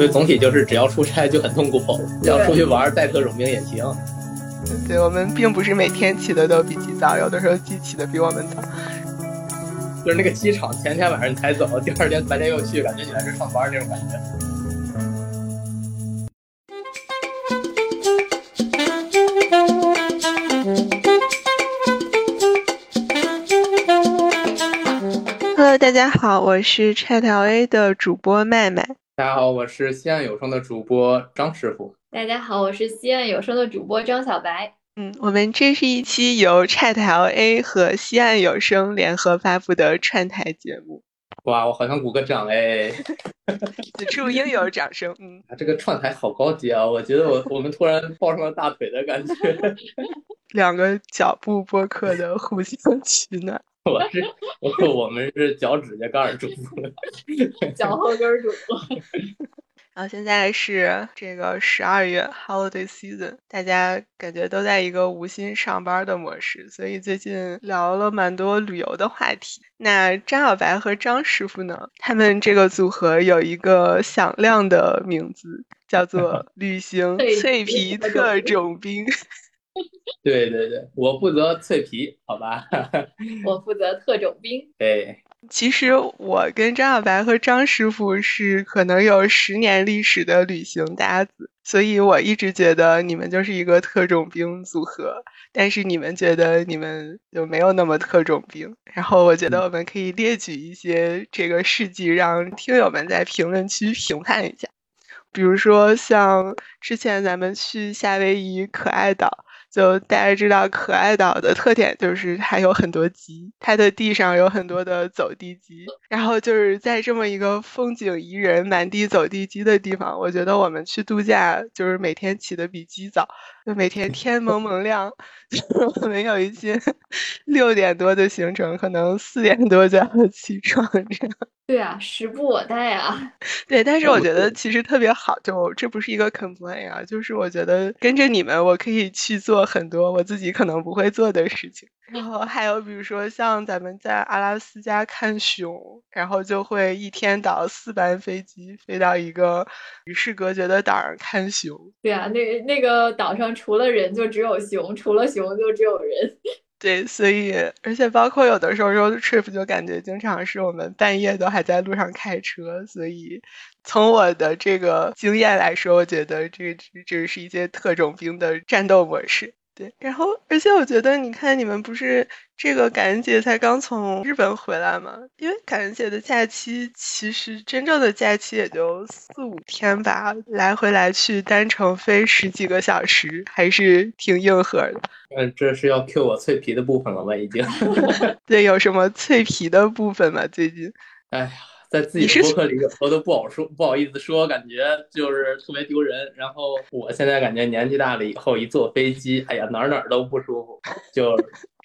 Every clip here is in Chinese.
所以总体就是只要出差就很痛苦，要出去玩带特种兵也行。对我们并不是每天起的都比鸡早，有的时候鸡起的比我们早。就是那个机场前天晚上才走，第二天白天又去，感觉你来这上班那种感觉。Hello，大家好，我是 ChatLA 的主播麦麦。大家好，我是西岸有声的主播张师傅。大家好，我是西岸有声的主播张小白。嗯，我们这是一期由 ChatLA 和西岸有声联合发布的串台节目。哇，我好像鼓个掌哎！此处应有掌声。嗯，这个串台好高级啊！我觉得我我们突然抱上了大腿的感觉。两个脚步播客的互相取暖。我是我我们是脚趾甲盖主播，脚后跟主播。然后现在是这个十二月 holiday season，大家感觉都在一个无心上班的模式，所以最近聊了蛮多旅游的话题。那张小白和张师傅呢？他们这个组合有一个响亮的名字，叫做 旅行脆皮特种兵。对对对，我负责脆皮，好吧？我负责特种兵。对，其实我跟张小白和张师傅是可能有十年历史的旅行搭子，所以我一直觉得你们就是一个特种兵组合。但是你们觉得你们就没有那么特种兵？然后我觉得我们可以列举一些这个事迹，让听友们在评论区评判一下。比如说像之前咱们去夏威夷可爱岛。就大家知道，可爱岛的特点就是它有很多鸡，它的地上有很多的走地鸡。然后就是在这么一个风景宜人、满地走地鸡的地方，我觉得我们去度假就是每天起的比鸡早，就每天天蒙蒙亮，就是我们有一些 六点多的行程，可能四点多就要起床这样。对啊，时不我待啊。对，但是我觉得其实特别好，就这不是一个 complain 啊，就是我觉得跟着你们，我可以去做很多我自己可能不会做的事情。然后还有比如说像咱们在阿拉斯加看熊，然后就会一天倒四班飞机飞到一个与世隔绝的岛上看熊。对啊，那那个岛上除了人就只有熊，除了熊就只有人。对，所以而且包括有的时候 road trip 就感觉经常是我们半夜都还在路上开车，所以从我的这个经验来说，我觉得这这是一些特种兵的战斗模式。对，然后而且我觉得，你看你们不是这个感恩节才刚从日本回来吗？因为感恩节的假期其实真正的假期也就四五天吧，来回来去单程飞十几个小时，还是挺硬核的。嗯，这是要 Q 我脆皮的部分了吗？已经。对，有什么脆皮的部分吗？最近？哎呀。在自己的博客里，我都不好说，不好意思说，感觉就是特别丢人。然后我现在感觉年纪大了以后，一坐飞机，哎呀，哪儿哪儿都不舒服，就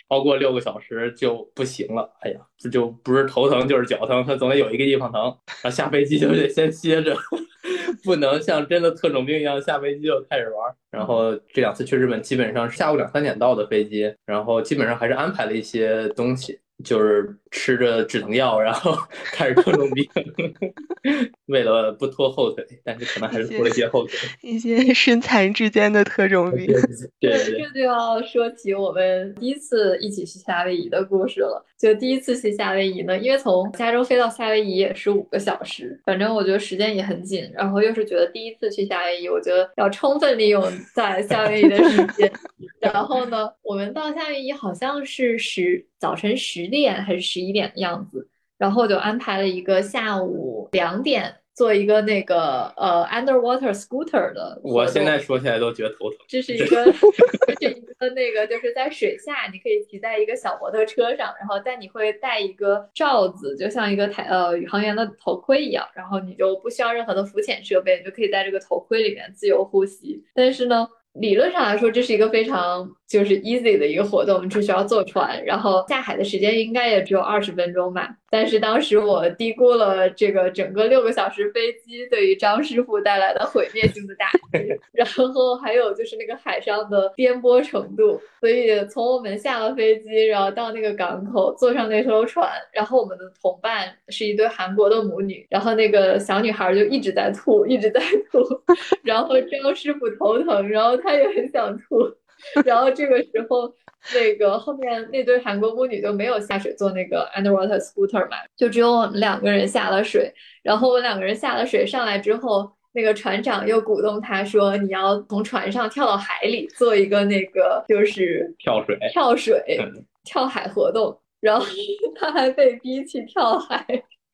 超过六个小时就不行了。哎呀，这就不是头疼就是脚疼，它总得有一个地方疼。然后下飞机就得先歇着，不能像真的特种兵一样下飞机就开始玩。然后这两次去日本，基本上是下午两三点到的飞机，然后基本上还是安排了一些东西。就是吃着止疼药，然后 开始特种兵，为了不拖后腿，但是可能还是拖了一些后腿。一些身残志坚的特种兵。对，这就要说起我们第一次一起去夏威夷的故事了。就第一次去夏威夷呢，因为从加州飞到夏威夷也是五个小时，反正我觉得时间也很紧。然后又是觉得第一次去夏威夷，我觉得要充分利用在夏威夷的时间。然后呢，我们到夏威夷好像是十早晨十点还是十一点的样子，然后就安排了一个下午两点。做一个那个呃 underwater scooter 的，我现在说起来都觉得头疼。这是一个，这那个，就是在水下，你可以骑在一个小摩托车上，然后但你会戴一个罩子，就像一个台呃宇航员的头盔一样，然后你就不需要任何的浮潜设备，你就可以在这个头盔里面自由呼吸。但是呢，理论上来说，这是一个非常就是 easy 的一个活动，只需要坐船，然后下海的时间应该也只有二十分钟吧。但是当时我低估了这个整个六个小时飞机对于张师傅带来的毁灭性的打击，然后还有就是那个海上的颠簸程度，所以从我们下了飞机，然后到那个港口，坐上那艘船，然后我们的同伴是一对韩国的母女，然后那个小女孩就一直在吐，一直在吐，然后张师傅头疼，然后他也很想吐，然后这个时候。那个后面那对韩国母女就没有下水坐那个 underwater scooter 嘛，就只有我们两个人下了水。然后我们两个人下了水上来之后，那个船长又鼓动他说：“你要从船上跳到海里，做一个那个就是跳水、跳水、跳海活动。”然后他还被逼去跳海。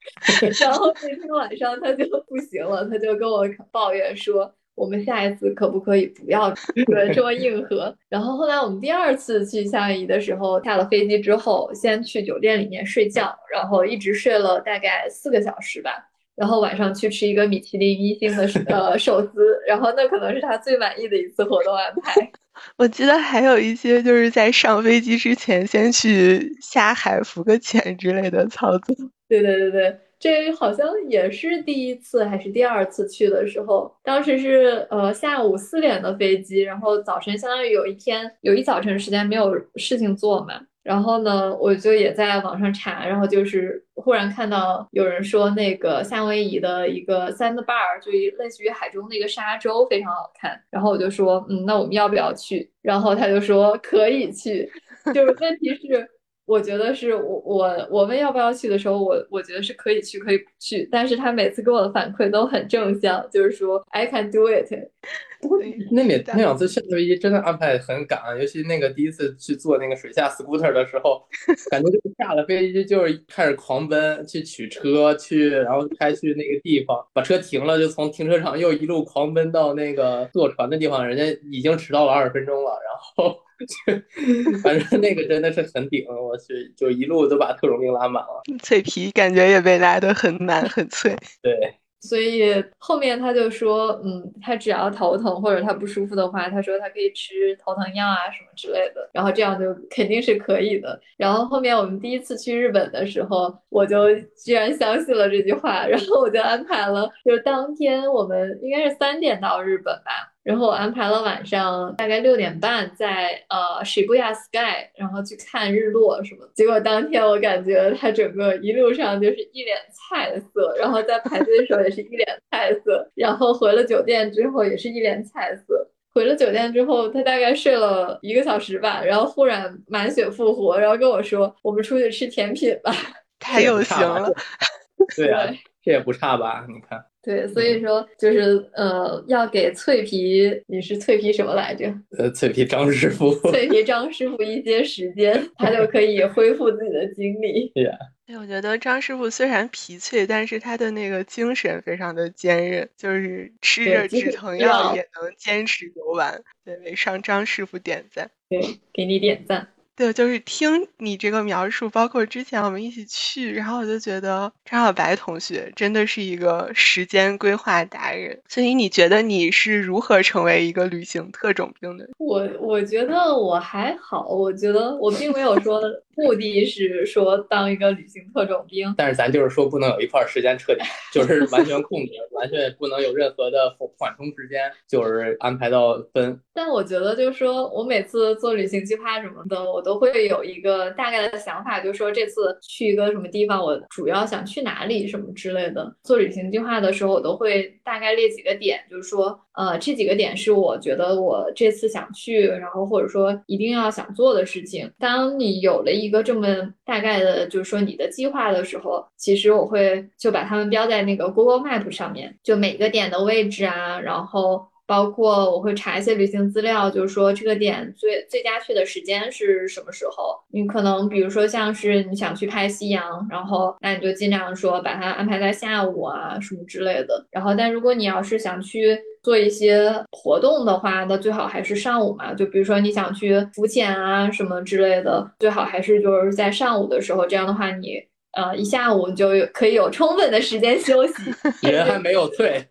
然后那天晚上他就不行了，他就跟我抱怨说。我们下一次可不可以不要对这么硬核？然后后来我们第二次去夏威夷的时候，下了飞机之后，先去酒店里面睡觉，然后一直睡了大概四个小时吧。然后晚上去吃一个米其林一星的呃寿司，然后那可能是他最满意的一次活动安排。我记得还有一些就是在上飞机之前先去下海浮个潜之类的操作。对对对对。这好像也是第一次还是第二次去的时候，当时是呃下午四点的飞机，然后早晨相当于有一天有一早晨时间没有事情做嘛，然后呢我就也在网上查，然后就是忽然看到有人说那个夏威夷的一个 sandbar 就类似于海中的一个沙洲非常好看，然后我就说嗯那我们要不要去？然后他就说可以去，就是问题是。我觉得是我我我问要不要去的时候，我我觉得是可以去可以不去，但是他每次给我的反馈都很正向，就是说 I can do it。那每那两次下飞机真的安排很赶，尤其那个第一次去坐那个水下 scooter 的时候，感觉就是下了飞机就是开始狂奔去取车去，然后开去那个地方，把车停了就从停车场又一路狂奔到那个坐船的地方，人家已经迟到了二十分钟了，然后。反正那个真的是很顶，我去，就一路都把特种兵拉满了，脆皮感觉也被拉得很满很脆。对，所以后面他就说，嗯，他只要头疼或者他不舒服的话，他说他可以吃头疼药啊什么之类的，然后这样就肯定是可以的。然后后面我们第一次去日本的时候，我就居然相信了这句话，然后我就安排了，就是当天我们应该是三点到日本吧。然后我安排了晚上大概六点半在呃 Shibuya Sky，然后去看日落什么。结果当天我感觉他整个一路上就是一脸菜色，然后在排队的时候也是一脸菜色，然后回了酒店之后也是一脸菜色。回了酒店之后，他大概睡了一个小时吧，然后忽然满血复活，然后跟我说：“我们出去吃甜品吧。”太有型了。对啊，这也不差吧？你看。对，所以说就是呃，要给脆皮，你是脆皮什么来着？呃，脆皮张师傅。脆皮张师傅一些时间，他就可以恢复自己的精力。对呀。对，我觉得张师傅虽然皮脆，但是他的那个精神非常的坚韧，就是吃着止疼药也能坚持游玩。对，为上张师傅点赞。对，给你点赞。对，就是听你这个描述，包括之前我们一起去，然后我就觉得张小白同学真的是一个时间规划达人。所以你觉得你是如何成为一个旅行特种兵的？我我觉得我还好，我觉得我并没有说。目的是说当一个旅行特种兵，但是咱就是说不能有一块时间彻底就是完全控制，完全不能有任何的缓冲时间，就是安排到分。但我觉得就是说我每次做旅行计划什么的，我都会有一个大概的想法，就是说这次去一个什么地方，我主要想去哪里什么之类的。做旅行计划的时候，我都会大概列几个点，就是说。呃，这几个点是我觉得我这次想去，然后或者说一定要想做的事情。当你有了一个这么大概的，就是说你的计划的时候，其实我会就把它们标在那个 Google Map 上面，就每个点的位置啊，然后。包括我会查一些旅行资料，就是说这个点最最佳去的时间是什么时候？你可能比如说像是你想去拍夕阳，然后那你就尽量说把它安排在下午啊什么之类的。然后，但如果你要是想去做一些活动的话，那最好还是上午嘛。就比如说你想去浮潜啊什么之类的，最好还是就是在上午的时候。这样的话你。呃，一下午就可以有充分的时间休息，人还没有醉，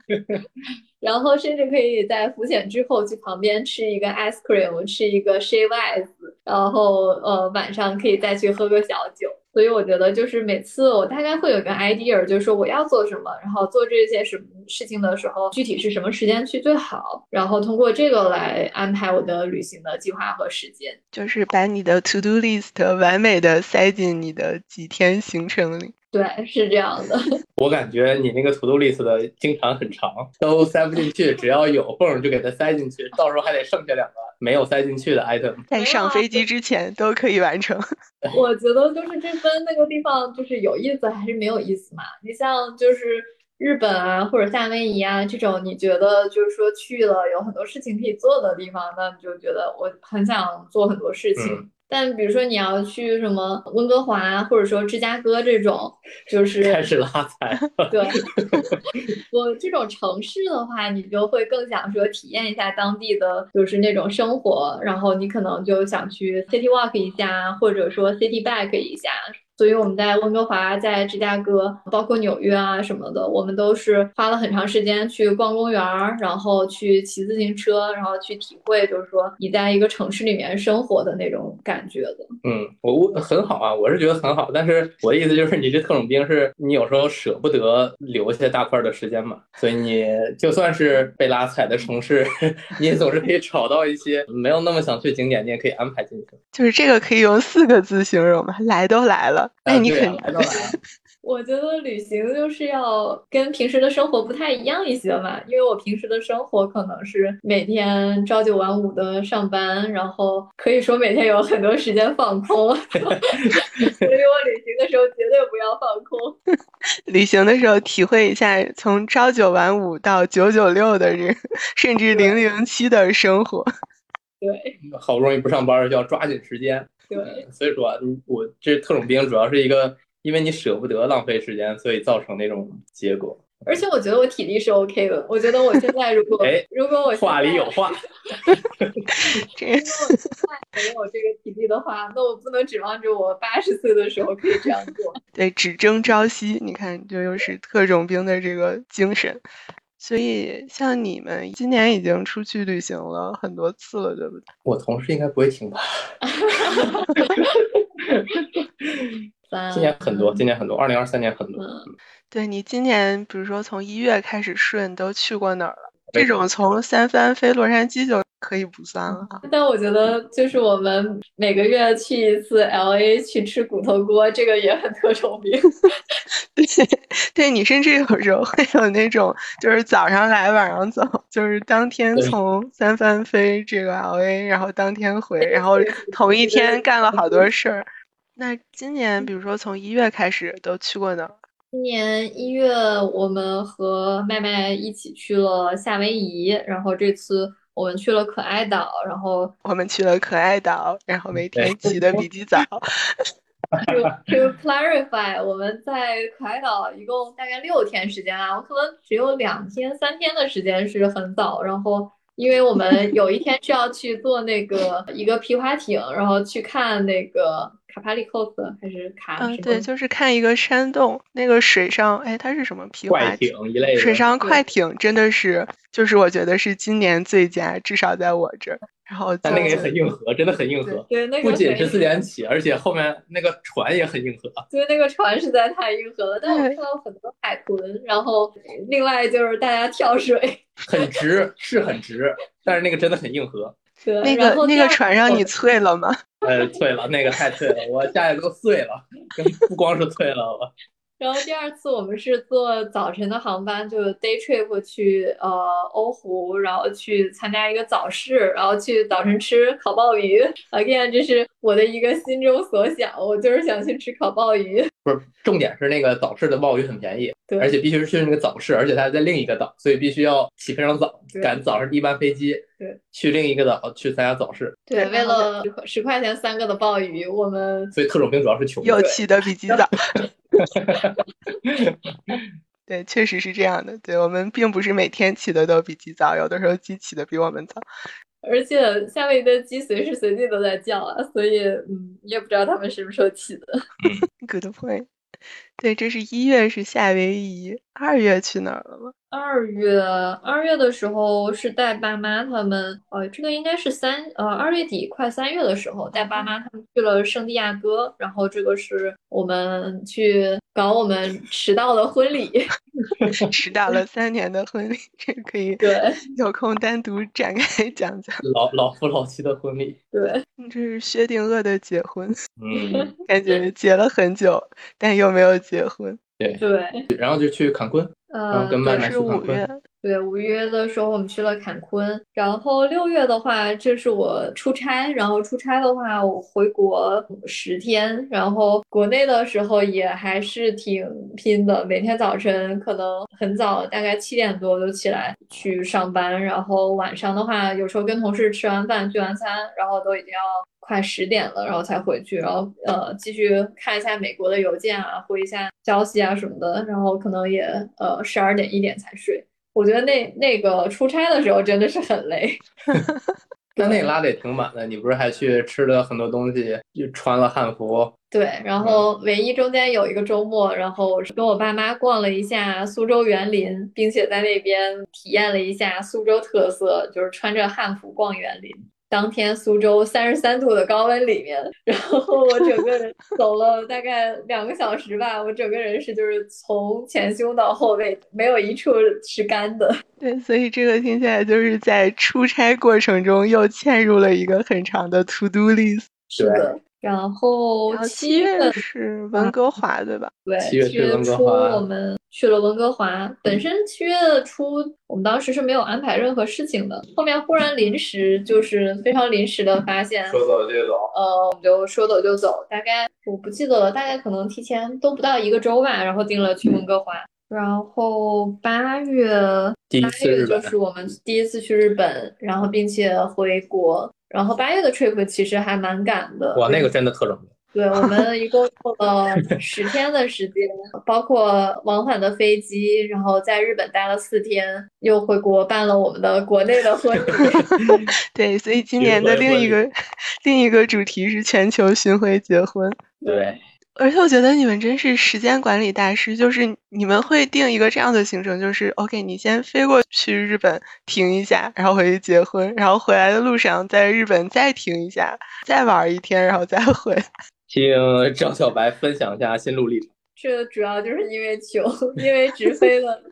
然后甚至可以在浮潜之后去旁边吃一个 ice cream，吃一个 shave ice，然后呃晚上可以再去喝个小酒。所以我觉得就是每次我大概会有一个 idea，就是说我要做什么，然后做这些什么事情的时候，具体是什么时间去最好，然后通过这个来安排我的旅行的计划和时间，就是把你的 to do list 完美的塞进你的几天行程里。对，是这样的。我感觉你那个 to do list 的经常很长，都塞不进去，只要有缝就给它塞进去，到时候还得剩下两个没有塞进去的 item，在上飞机之前都可以完成。我觉得就是这分那个地方就是有意思还是没有意思嘛？你像就是日本啊或者夏威夷啊这种，你觉得就是说去了有很多事情可以做的地方，那你就觉得我很想做很多事情。但比如说你要去什么温哥华，或者说芝加哥这种，就 是开始拉踩。对，我这种城市的话，你就会更想说体验一下当地的就是那种生活，然后你可能就想去 city walk 一下，或者说 city bike 一下。所以我们在温哥华、在芝加哥，包括纽约啊什么的，我们都是花了很长时间去逛公园儿，然后去骑自行车，然后去体会，就是说你在一个城市里面生活的那种感觉的。嗯，我很好啊，我是觉得很好。但是我的意思就是，你这特种兵是你有时候舍不得留下大块的时间嘛，所以你就算是被拉踩的城市，你也总是可以找到一些没有那么想去景点，你也可以安排进去。就是这个可以用四个字形容吗？来都来了。哎，你肯来都来了。我觉得旅行就是要跟平时的生活不太一样一些嘛，因为我平时的生活可能是每天朝九晚五的上班，然后可以说每天有很多时间放空，所以我旅行的时候绝对不要放空。旅行的时候体会一下从朝九晚五到九九六的人，甚至零零七的生活。对，好不容易不上班就要抓紧时间。对，所以说啊，我这特种兵主要是一个，因为你舍不得浪费时间，所以造成那种结果。而且我觉得我体力是 OK 的。我觉得我现在如果，哎，如果我话里有话，如果我现在没有这个体力的话，那我不能指望着我八十岁的时候可以这样做。对，只争朝夕。你看，这又是特种兵的这个精神。所以，像你们今年已经出去旅行了很多次了，对不对？我同事应该不会听吧？今年很多，今年很多，二零二三年很多。对你今年，比如说从一月开始顺，都去过哪儿了？这种从三藩飞洛杉矶就可以不算了。但我觉得，就是我们每个月去一次 L A 去吃骨头锅，这个也很特种兵。对，对你甚至有时候会有那种，就是早上来晚上走，就是当天从三藩飞这个 L A，然后当天回，然后同一天干了好多事儿。那今年，比如说从一月开始都去过哪儿？今年一月，我们和麦麦一起去了夏威夷，然后这次我们去了可爱岛，然后我们去了可爱岛，然后每天起的 比鸡早。to to clarify，我们在可爱岛一共大概六天时间啊，我可能只有两天、三天的时间是很早，然后因为我们有一天是要去坐那个一个皮划艇，然后去看那个。卡帕里科斯还是卡？嗯，对，就是看一个山洞，那个水上，哎，它是什么皮划艇一类的？水上快艇真的是，就是我觉得是今年最佳，至少在我这儿。然后，但那个也很硬核，真的很硬核。对，那个不仅是四点起，而且后面那个船也很硬核。对，那个船实在太硬核了。但我看到很多海豚，然后另外就是大家跳水，很直，是很直，但是那个真的很硬核。对，那个那个船上你脆了吗？呃，脆了，那个太脆了，我下去都碎了，不光是脆了，我。然后第二次我们是坐早晨的航班，就 day trip 去呃欧湖，然后去参加一个早市，然后去早晨吃烤鲍鱼。Again，这是我的一个心中所想，我就是想去吃烤鲍鱼。不是，重点是那个早市的鲍鱼很便宜，对，而且必须是去那个早市，而且它在另一个岛，所以必须要起非常早，赶早上第一班飞机，对，去另一个岛去参加早市。对，为了十块钱三个的鲍鱼，我们所以特种兵主要是穷，又起的比鸡早。对，确实是这样的。对我们并不是每天起的都比鸡早，有的时候鸡起的比我们早。而且夏威夷的鸡随时随地都在叫啊，所以嗯，你也不知道他们什么时候起的。Good point。对，这是一月是夏威夷，二月去哪儿了吗？二月二月的时候是带爸妈他们，呃，这个应该是三呃二月底快三月的时候带爸妈他们去了圣地亚哥，然后这个是我们去搞我们迟到的婚礼，迟到了三年的婚礼，这可以对。有空单独展开讲讲。老老夫老妻的婚礼，对，这是薛定谔的结婚，嗯，感觉结了很久，但又没有结婚。对。对，然后就去坎昆，呃，跟麦麦是去坎昆。五月，对，五月的时候我们去了坎昆，然后六月的话，这是我出差，然后出差的话，我回国十天，然后国内的时候也还是挺拼的，每天早晨可能很早，大概七点多就起来去上班，然后晚上的话，有时候跟同事吃完饭聚完餐，然后都已经要快十点了，然后才回去，然后呃继续看一下美国的邮件啊，回一下消息啊什么的，然后可能也呃十二点一点才睡。我觉得那那个出差的时候真的是很累，那那个拉的也挺满的。你不是还去吃了很多东西，又穿了汉服，对，然后唯一中间有一个周末，然后是跟我爸妈逛了一下苏州园林，并且在那边体验了一下苏州特色，就是穿着汉服逛园林。当天苏州三十三度的高温里面，然后我整个人 走了大概两个小时吧，我整个人是就是从前胸到后背没有一处是干的。对，所以这个听起来就是在出差过程中又嵌入了一个很长的 to do list。是的，然后七月月是温哥华，对吧？对，七月初我们去了温哥华。本身七月初我们当时是没有安排任何事情的，后面忽然临时就是非常临时的发现，说走就走。呃，我们就说走就走，大概我不记得了，大概可能提前都不到一个周吧，然后定了去温哥华。然后八月，八月就是我们第一次去日本，然后并且回国。然后八月的 trip 其实还蛮赶的，哇，那个真的特冷。对，我们一共用了 十天的时间，包括往返的飞机，然后在日本待了四天，又回国办了我们的国内的婚礼。对，所以今年的另一个另一个主题是全球巡回结婚。对，而且我觉得你们真是时间管理大师，就是你们会定一个这样的行程，就是 OK，你先飞过去日本停一下，然后回去结婚，然后回来的路上在日本再停一下，再玩一天，然后再回来。请张小白分享一下心路历程。这主要就是因为穷，因为直飞的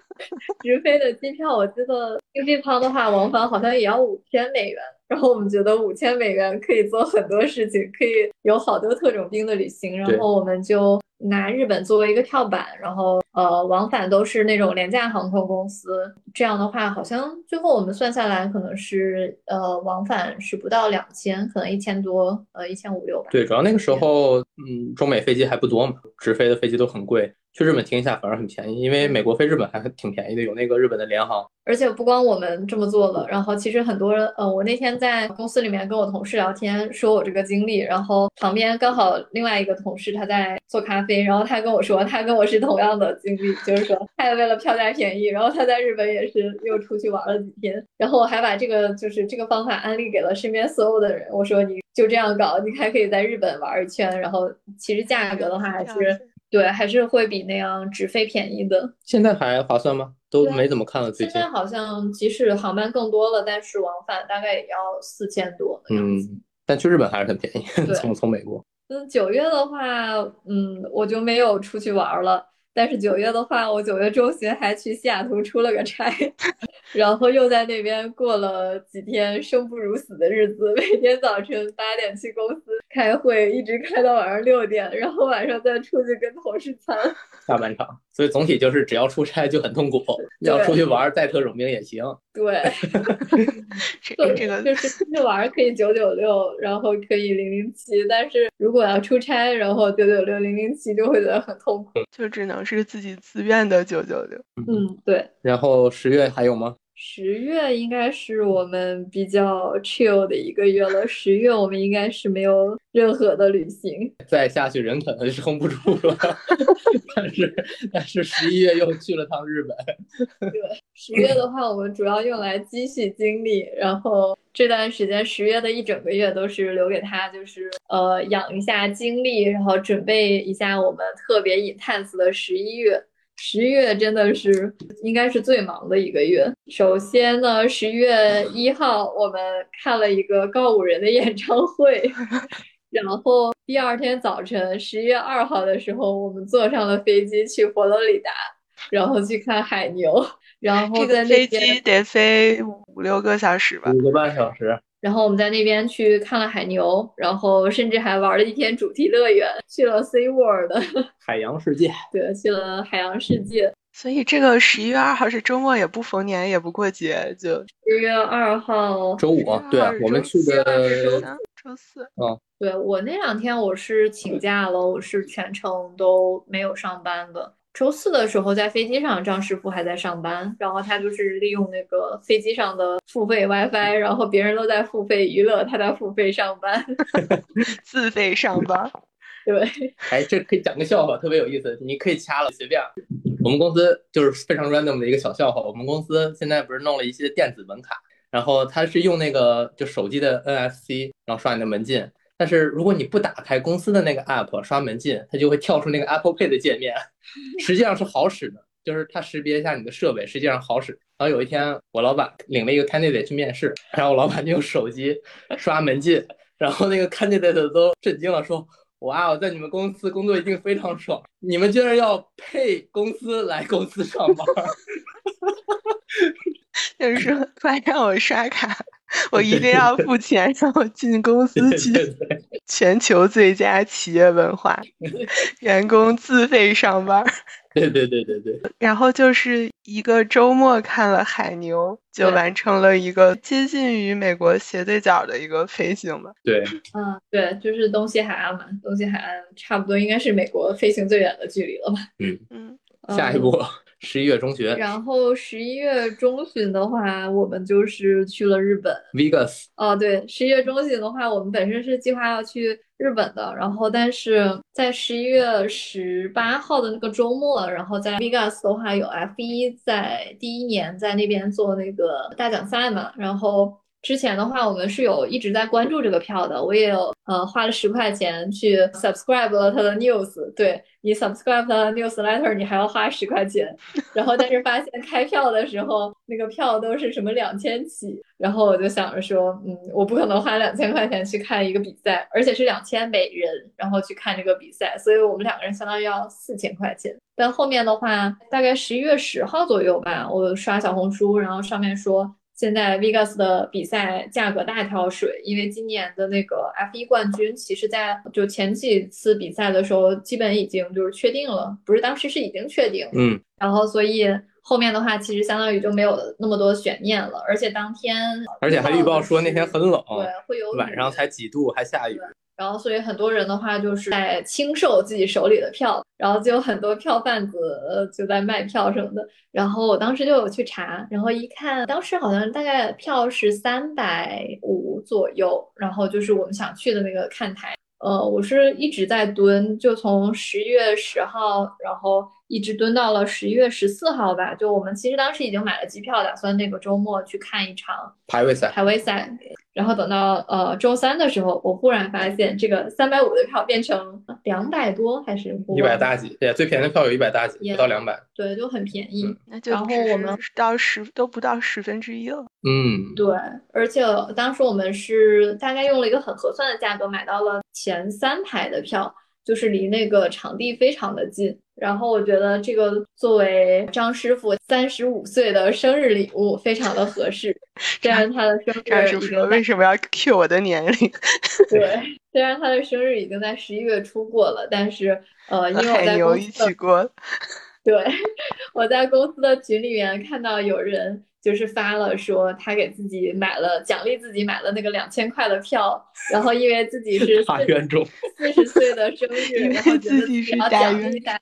直飞的机票，我记得经济舱的话，往返好像也要五千美元。然后我们觉得五千美元可以做很多事情，可以有好多特种兵的旅行。然后我们就拿日本作为一个跳板，然后呃往返都是那种廉价航空公司。这样的话，好像最后我们算下来可能是呃往返是不到两千，可能一千多，呃一千五六吧。对，主要那个时候，嗯，中美飞机还不多嘛，直飞的飞机都很贵，去日本停一下反而很便宜，因为美国飞日本还挺便宜的，有那个日本的联航。而且不光我们这么做了，然后其实很多人，呃，我那天在公司里面跟我同事聊天，说我这个经历，然后旁边刚好另外一个同事他在做咖啡，然后他跟我说，他跟我是同样的经历，就是说他也为了票价便宜，然后他在日本也是又出去玩了几天，然后我还把这个就是这个方法安利给了身边所有的人，我说你就这样搞，你还可以在日本玩一圈，然后其实价格的话还是对，还是会比那样直飞便宜的。现在还划算吗？都没怎么看了，最近现在。好像即使航班更多了，但是往返大概也要四千多的样子。嗯，但去日本还是很便宜，从从美国。嗯，九月的话，嗯，我就没有出去玩了。但是九月的话，我九月中旬还去西雅图出了个差，然后又在那边过了几天生不如死的日子，每天早晨八点去公司开会，一直开到晚上六点，然后晚上再出去跟同事餐。下半场，所以总体就是只要出差就很痛苦，要出去玩带特种兵也行。对，这个，这个就是出去玩儿可以九九六，然后可以零零七，但是如果要出差，然后九九六零零七就会觉得很痛苦。就只能是自己自愿的九九六。嗯，对。然后十月还有吗？十月应该是我们比较 chill 的一个月了。十月我们应该是没有任何的旅行，再下去人可能撑不住了。但是但是十一月又去了趟日本。对，十月的话，我们主要用来积蓄精力，然后这段时间十月的一整个月都是留给他，就是呃养一下精力，然后准备一下我们特别 intense 的十一月。十月真的是应该是最忙的一个月。首先呢，十月一号我们看了一个告五人的演唱会，然后第二天早晨十月二号的时候，我们坐上了飞机去佛罗里达，然后去看海牛。然后在那飞机得飞五六个小时吧，五个半小时。然后我们在那边去看了海牛，然后甚至还玩了一天主题乐园，去了 Sea World 海洋世界。对，去了海洋世界。所以这个十一月二号是周末，也不逢年，也不过节，就十月二号周五。对，我们去的周周四。嗯，对我那两天我是请假了，我是全程都没有上班的。周四的时候在飞机上，张师傅还在上班，然后他就是利用那个飞机上的付费 WiFi，然后别人都在付费娱乐，他在付费上班，自费上班。对，哎，这可以讲个笑话，特别有意思，你可以掐了，随便。我们公司就是非常 random 的一个小笑话，我们公司现在不是弄了一些电子门卡，然后它是用那个就手机的 NFC，然后刷你的门禁。但是如果你不打开公司的那个 app 刷门禁，它就会跳出那个 Apple Pay 的界面，实际上是好使的，就是它识别一下你的设备，实际上好使。然后有一天我老板领了一个 candidate 去面试，然后我老板就用手机刷门禁，然后那个 candidate 都震惊了，说：“哇，我在你们公司工作一定非常爽，你们居然要配公司来公司上班。”就是说，快让我刷卡，我一定要付钱，让我进公司去。全球最佳企业文化，员工自费上班。对对对对对。然后就是一个周末看了海牛，就完成了一个接近于美国斜对角的一个飞行吧。对，嗯，对，就是东西海岸嘛，东西海岸差不多应该是美国飞行最远的距离了吧？嗯嗯。下一步。十一月中旬，然后十一月中旬的话，我们就是去了日本。Vegas。哦，对，十一月中旬的话，我们本身是计划要去日本的，然后但是在十一月十八号的那个周末，然后在 Vegas 的话有 F 一在第一年在那边做那个大奖赛嘛，然后。之前的话，我们是有一直在关注这个票的，我也有呃花了十块钱去 subscribe 了他的 news。对你 subscribe 他的 newsletter，你还要花十块钱。然后但是发现开票的时候，那个票都是什么两千起，然后我就想着说，嗯，我不可能花两千块钱去看一个比赛，而且是两千美人，然后去看这个比赛，所以我们两个人相当于要四千块钱。但后面的话，大概十一月十号左右吧，我刷小红书，然后上面说。现在 Vegas 的比赛价格大跳水，因为今年的那个 F1 冠军，其实在就前几次比赛的时候，基本已经就是确定了，不是当时是已经确定，嗯，然后所以后面的话，其实相当于就没有那么多悬念了，而且当天，而且还预报说那天很冷，对，会有晚上才几度，还下雨。然后，所以很多人的话就是在清售自己手里的票，然后就有很多票贩子就在卖票什么的。然后我当时就有去查，然后一看，当时好像大概票是三百五左右，然后就是我们想去的那个看台。呃，我是一直在蹲，就从十一月十号，然后一直蹲到了十一月十四号吧。就我们其实当时已经买了机票，打算那个周末去看一场排位赛。排位赛。然后等到呃周三的时候，我忽然发现这个三百五的票变成两百多，还是一百大几？对，最便宜的票有一百大几，不到两百。对，就很便宜。那就然后我们到十都不到十分之一了。嗯，对。而且当时我们是大概用了一个很合算的价格买到了前三排的票，就是离那个场地非常的近。然后我觉得这个作为张师傅三十五岁的生日礼物非常的合适。虽然他的生日张师傅为什么要 Q 我的年龄？对，虽然他的生日已经在十一月初过了，但是呃，因为我在公司过。对，我在公司的群里面看到有人就是发了说他给自己买了奖励自己买了那个两千块的票，然后因为自己是大冤种，四十岁的生日，然后觉得自己是要奖励他。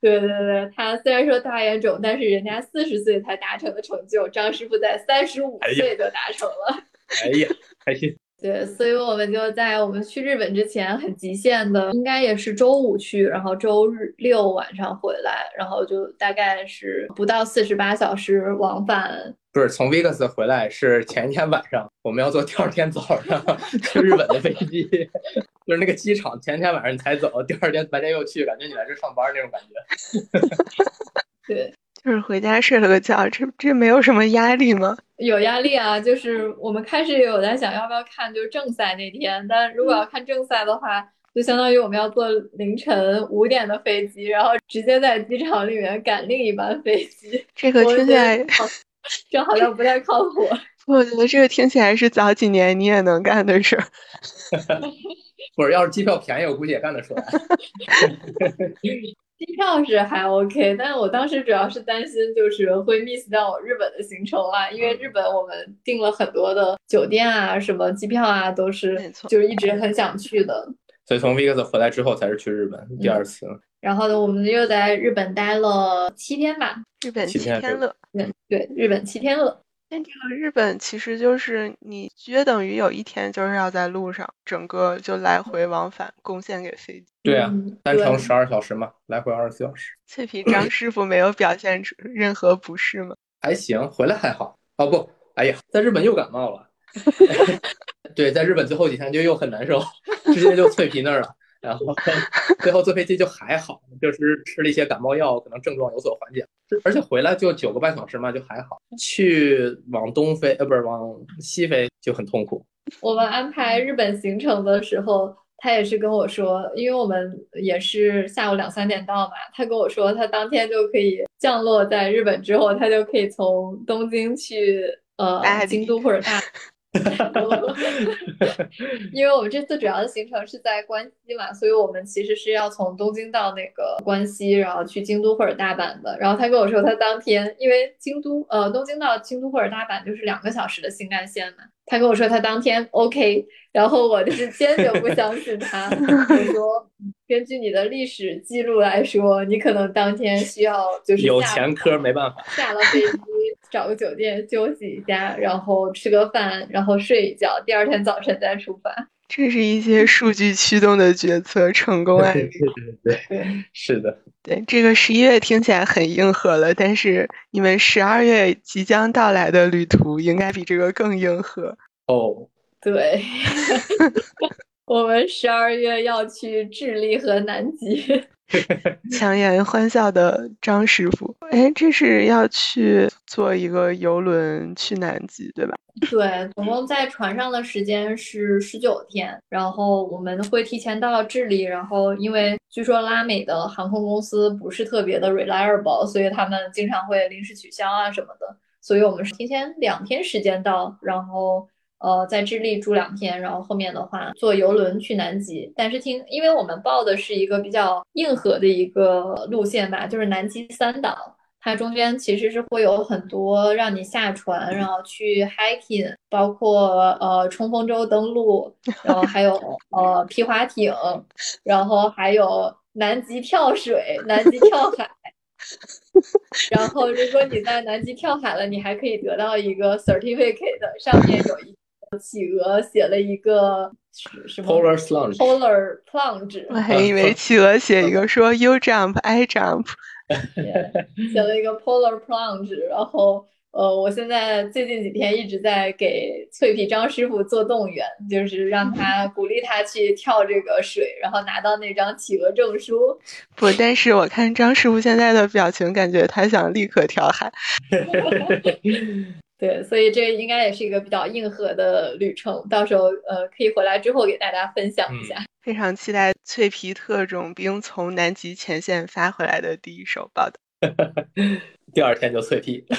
对对对，他虽然说大眼种，但是人家四十岁才达成的成就，张师傅在三十五岁就达成了。哎呀，开心。对，所以我们就在我们去日本之前很极限的，应该也是周五去，然后周日六晚上回来，然后就大概是不到四十八小时往返。不是从 Vegas 回来，是前一天晚上，我们要坐第二天早上去日本的飞机，就是那个机场前天晚上你才走，第二天白天又去，感觉你来这上班那种感觉。对。就是回家睡了个觉，这这没有什么压力吗？有压力啊！就是我们开始也有在想要不要看，就是正赛那天。但如果要看正赛的话，就相当于我们要坐凌晨五点的飞机，然后直接在机场里面赶另一班飞机。这个听起来，这好像不太靠谱。我觉得这个听起来是早几年你也能干的事儿。不是，要是机票便宜，我估计也干得出来。机票是还 OK，但是我当时主要是担心就是会 miss 掉日本的行程啊，因为日本我们订了很多的酒店啊，什么机票啊，都是就是一直很想去的。所以从 Vegas 回来之后才是去日本第二次。然后呢，我们又在日本待了七天吧，日本七天乐，对对，日本七天乐。那这个日本其实就是你约等于有一天就是要在路上，整个就来回往返贡献给飞机。对啊，单程十二小时嘛，来回二十四小时。脆皮张师傅没有表现出任何不适吗？还行，回来还好。哦不，哎呀，在日本又感冒了。对，在日本最后几天就又很难受，直接就脆皮那儿了。然后最后坐飞机就还好，就是吃了一些感冒药，可能症状有所缓解。而且回来就九个半小时嘛，就还好。去往东飞，呃，不是往西飞就很痛苦。我们安排日本行程的时候，他也是跟我说，因为我们也是下午两三点到嘛，他跟我说他当天就可以降落在日本，之后他就可以从东京去呃京都或者大。因为我们这次主要的行程是在关西嘛，所以我们其实是要从东京到那个关西，然后去京都或者大阪的。然后他跟我说，他当天因为京都呃东京到京都或者大阪就是两个小时的新干线嘛，他跟我说他当天 OK，然后我就是坚决不相信他，我说 根据你的历史记录来说，你可能当天需要就是有前科没办法下了飞机。找个酒店休息一下，然后吃个饭，然后睡一觉，第二天早晨再出发。这是一些数据驱动的决策成功案例。对对对，是的。对，这个十一月听起来很硬核了，但是你们十二月即将到来的旅途应该比这个更硬核。哦，对。我们十二月要去智利和南极。强颜欢笑的张师傅，哎，这是要去坐一个游轮去南极，对吧？对，总共在船上的时间是十九天，然后我们会提前到智利，然后因为据说拉美的航空公司不是特别的 reliable，所以他们经常会临时取消啊什么的，所以我们是提前两天时间到，然后。呃，在智利住两天，然后后面的话坐游轮去南极。但是听，因为我们报的是一个比较硬核的一个路线吧，就是南极三岛，它中间其实是会有很多让你下船，然后去 hiking，包括呃冲锋舟登陆，然后还有呃皮划艇，然后还有南极跳水、南极跳海。然后如果你在南极跳海了，你还可以得到一个 certificate，上面有一。企鹅写了一个什么？Polar plunge。Polar plunge。我还以为企鹅写一个说 You jump, I jump。写了一个 Polar plunge，然后呃，我现在最近几天一直在给脆皮张师傅做动员，就是让他鼓励他去跳这个水，然后拿到那张企鹅证书。不，但是我看张师傅现在的表情，感觉他想立刻跳海。对，所以这应该也是一个比较硬核的旅程，到时候呃可以回来之后给大家分享一下。非常期待脆皮特种兵从南极前线发回来的第一手报道。第二天就脆皮。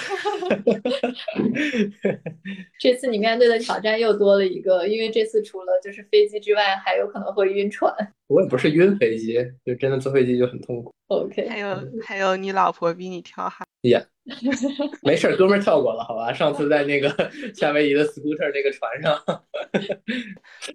这次你面对的挑战又多了一个，因为这次除了就是飞机之外，还有可能会晕船。我也不是晕飞机，就真的坐飞机就很痛苦。OK。还有还有，你老婆比你跳海。也 没事，哥们儿跳过了，好吧？上次在那个 夏威夷的 scooter 那个船上。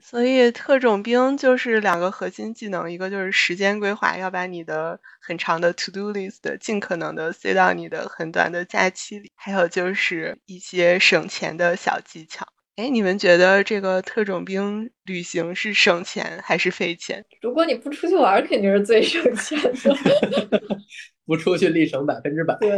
所以特种兵就是两个核心技能，一个就是时间规划，要把你的很长的 to do list 尽可能的塞到你的很短的假期里，还有就是一些省钱的小技巧。哎，你们觉得这个特种兵旅行是省钱还是费钱？如果你不出去玩，肯定是最省钱的。不出去立省百分之百，对，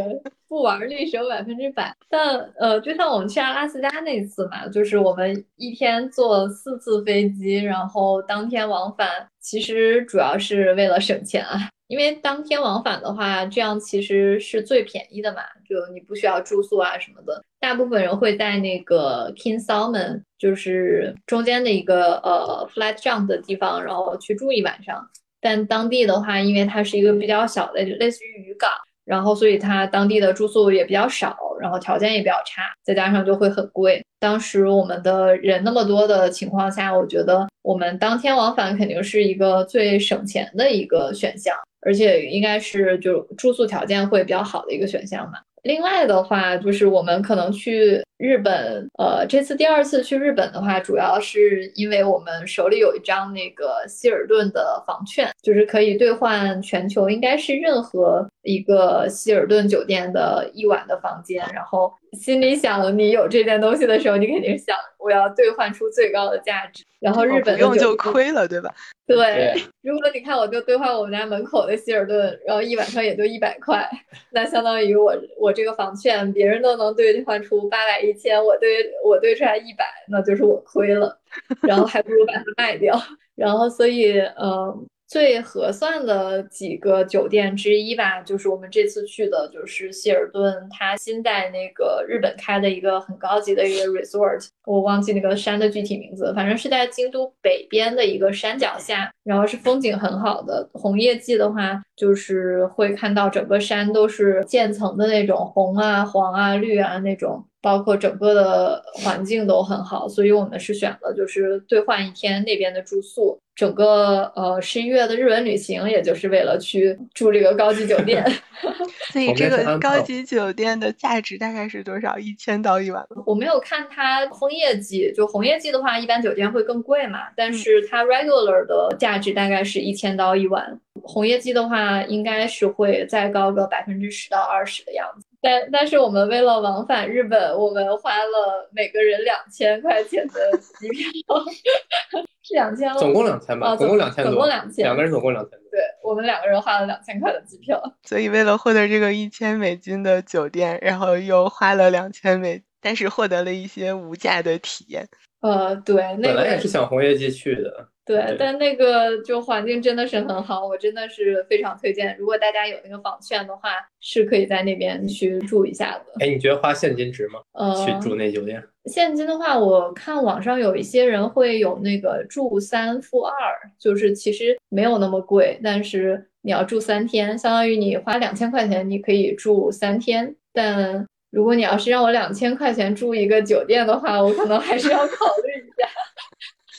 不玩立省百分之百。但呃，就像我们去阿拉斯加那次嘛，就是我们一天坐四次飞机，然后当天往返，其实主要是为了省钱啊。因为当天往返的话，这样其实是最便宜的嘛，就你不需要住宿啊什么的。大部分人会在那个 King Salmon，就是中间的一个呃 flat jump 的地方，然后去住一晚上。但当地的话，因为它是一个比较小的，类似于渔港，然后所以它当地的住宿也比较少，然后条件也比较差，再加上就会很贵。当时我们的人那么多的情况下，我觉得我们当天往返肯定是一个最省钱的一个选项，而且应该是就住宿条件会比较好的一个选项嘛。另外的话，就是我们可能去日本，呃，这次第二次去日本的话，主要是因为我们手里有一张那个希尔顿的房券，就是可以兑换全球应该是任何一个希尔顿酒店的一晚的房间。然后心里想，你有这件东西的时候，你肯定想我要兑换出最高的价值。然后日本不用就亏了，对吧？对，如果你看我就兑换我们家门口的希尔顿，然后一晚上也就一百块，那相当于我我这个房券别人都能兑换出八百一千，我兑我兑出来一百，那就是我亏了，然后还不如把它卖掉，然后所以嗯。最合算的几个酒店之一吧，就是我们这次去的，就是希尔顿，它新在那个日本开的一个很高级的一个 resort，我忘记那个山的具体名字，反正是在京都北边的一个山脚下，然后是风景很好的。红叶季的话，就是会看到整个山都是渐层的那种红啊、黄啊、绿啊那种。包括整个的环境都很好，所以我们是选了就是兑换一天那边的住宿。整个呃十一月的日本旅行，也就是为了去住这个高级酒店。所以这个高级酒店的价值大概是多少？一千到一万？我没有看它枫叶季，就红叶季的话，一般酒店会更贵嘛。但是它 regular 的价值大概是一千到一万，红叶季的话，应该是会再高个百分之十到二十的样子。但但是我们为了往返日本，我们花了每个人两千块钱的机票，是两千，总共两千吧，总共两千，总共两千，两个人总共两千多。对我们两个人花了两千块的机票，所以为了获得这个一千美金的酒店，然后又花了两千美，但是获得了一些无价的体验。呃，对，本来也是想红叶季去的。对，但那个就环境真的是很好，我真的是非常推荐。如果大家有那个房券的话，是可以在那边去住一下的。哎，你觉得花现金值吗？呃，去住那酒店？现金的话，我看网上有一些人会有那个住三付二，就是其实没有那么贵，但是你要住三天，相当于你花两千块钱，你可以住三天。但如果你要是让我两千块钱住一个酒店的话，我可能还是要考虑一下。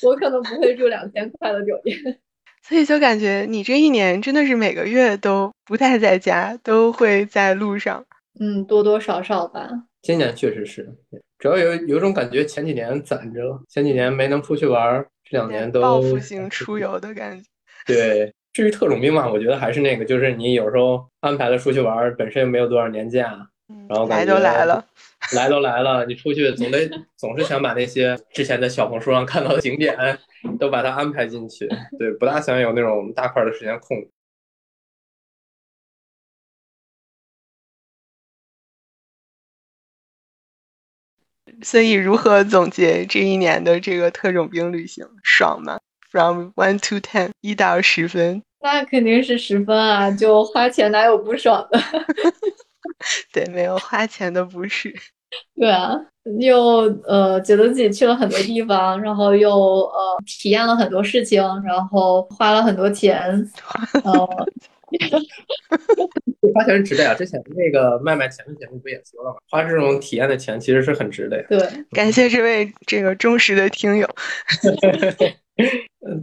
我可能不会住两千块的酒店，所以就感觉你这一年真的是每个月都不太在家，都会在路上。嗯，多多少少吧。今年确实是，主要有有种感觉，前几年攒着，前几年没能出去玩，这两年都报复性出游的感觉。对，至于特种兵嘛，我觉得还是那个，就是你有时候安排了出去玩，本身又没有多少年假。然后来都来了，来都来了，你出去总得总是想把那些之前在小红书上看到的景点都把它安排进去，对，不大想有那种大块的时间空。所以，如何总结这一年的这个特种兵旅行？爽吗？From one to ten，一到十分，那肯定是十分啊！就花钱哪有不爽的？对，没有花钱的不是。对啊，又呃觉得自己去了很多地方，然后又呃体验了很多事情，然后花了很多钱。呃，花钱是值的呀！之前那个麦麦前面节目不也说了吗？花这种体验的钱其实是很值的呀。对，感谢这位这个忠实的听友。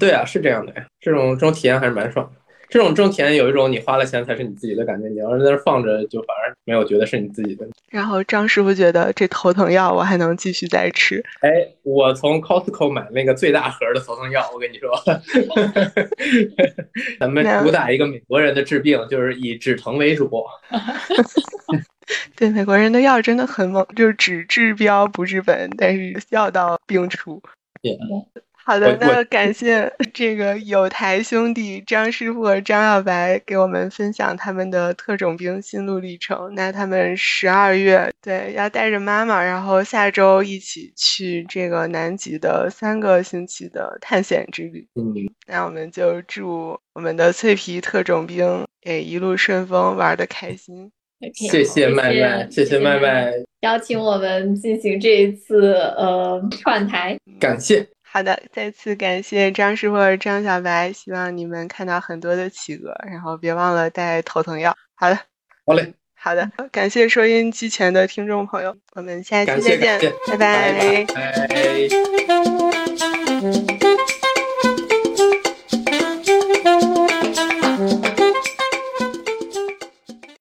对啊，是这样的呀，这种这种体验还是蛮爽的。这种挣钱有一种你花了钱才是你自己的感觉，你要是在那放着，就反而没有觉得是你自己的。然后张师傅觉得这头疼药我还能继续再吃。哎，我从 Costco 买那个最大盒的头疼药，我跟你说，咱们主打一个美国人的治病，就是以止疼为主。对，美国人的药真的很猛，就是只治标不治本，但是药到病除。好的，那感谢 这个有台兄弟张师傅和张耀白给我们分享他们的特种兵心路历程。那他们十二月对要带着妈妈，然后下周一起去这个南极的三个星期的探险之旅。嗯，那我们就祝我们的脆皮特种兵诶一路顺风，玩的开心。谢谢麦麦，谢谢麦麦邀请我们进行这一次呃串台，感谢。好的，再次感谢张师傅和张小白，希望你们看到很多的企鹅，然后别忘了带头疼药。好的，好嘞，好的，感谢收音机前的听众朋友，我们下期再见，拜拜。拜。